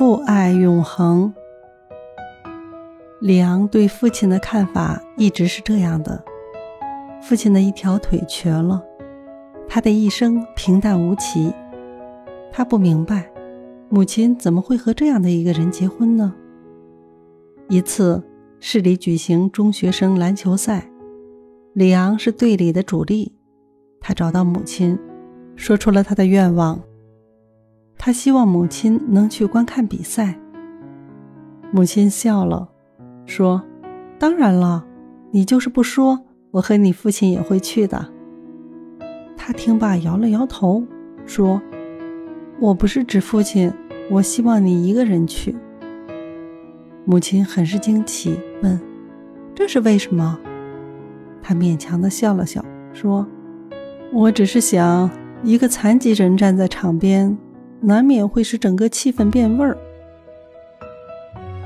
父爱永恒。里昂对父亲的看法一直是这样的：父亲的一条腿瘸了，他的一生平淡无奇。他不明白，母亲怎么会和这样的一个人结婚呢？一次，市里举行中学生篮球赛，里昂是队里的主力。他找到母亲，说出了他的愿望。他希望母亲能去观看比赛。母亲笑了，说：“当然了，你就是不说，我和你父亲也会去的。”他听罢摇了摇头，说：“我不是指父亲，我希望你一个人去。”母亲很是惊奇，问：“这是为什么？”他勉强的笑了笑，说：“我只是想，一个残疾人站在场边。”难免会使整个气氛变味儿。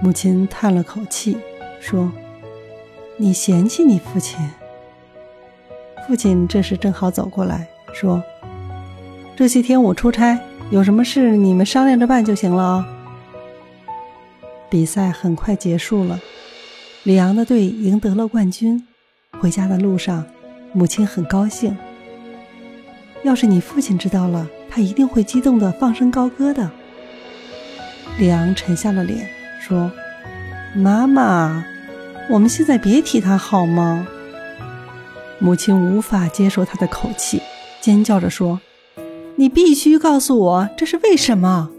母亲叹了口气，说：“你嫌弃你父亲。”父亲这时正好走过来，说：“这些天我出差，有什么事你们商量着办就行了啊。”比赛很快结束了，里昂的队赢得了冠军。回家的路上，母亲很高兴。要是你父亲知道了，他一定会激动的放声高歌的。里昂沉下了脸，说：“妈妈，我们现在别提他好吗？”母亲无法接受他的口气，尖叫着说：“你必须告诉我这是为什么。”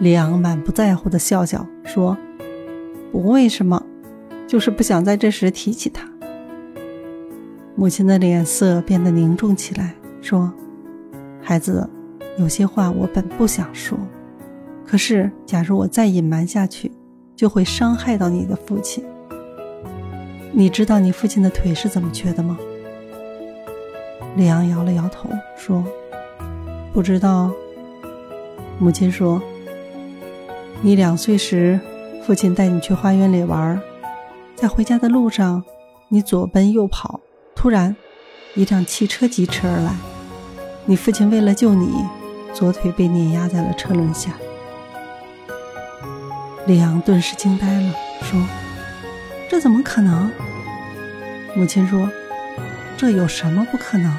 里昂满不在乎的笑笑说：“不为什么，就是不想在这时提起他。”母亲的脸色变得凝重起来，说。孩子，有些话我本不想说，可是假如我再隐瞒下去，就会伤害到你的父亲。你知道你父亲的腿是怎么瘸的吗？李昂摇了摇头，说：“不知道。”母亲说：“你两岁时，父亲带你去花园里玩，在回家的路上，你左奔右跑，突然，一辆汽车疾驰而来。”你父亲为了救你，左腿被碾压在了车轮下。李昂顿时惊呆了，说：“这怎么可能？”母亲说：“这有什么不可能？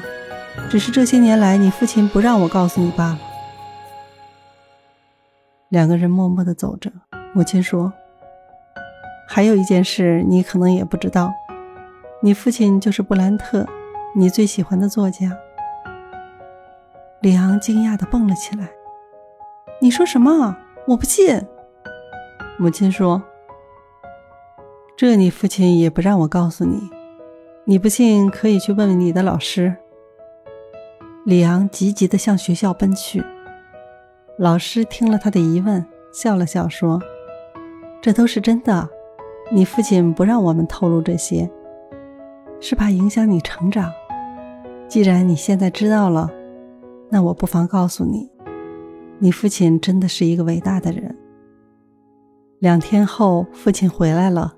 只是这些年来你父亲不让我告诉你罢了。”两个人默默地走着。母亲说：“还有一件事你可能也不知道，你父亲就是布兰特，你最喜欢的作家。”里昂惊讶地蹦了起来：“你说什么？我不信！”母亲说：“这你父亲也不让我告诉你，你不信可以去问问你的老师。”里昂急急地向学校奔去。老师听了他的疑问，笑了笑说：“这都是真的，你父亲不让我们透露这些，是怕影响你成长。既然你现在知道了。”那我不妨告诉你，你父亲真的是一个伟大的人。两天后，父亲回来了。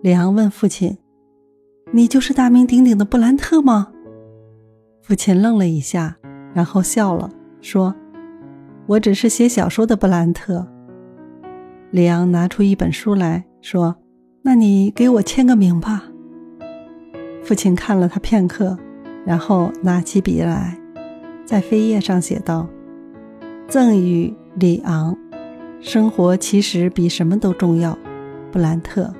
里昂问父亲：“你就是大名鼎鼎的布兰特吗？”父亲愣了一下，然后笑了，说：“我只是写小说的布兰特。”李昂拿出一本书来说：“那你给我签个名吧。”父亲看了他片刻，然后拿起笔来。在扉页上写道：“赠与里昂，生活其实比什么都重要。”布兰特。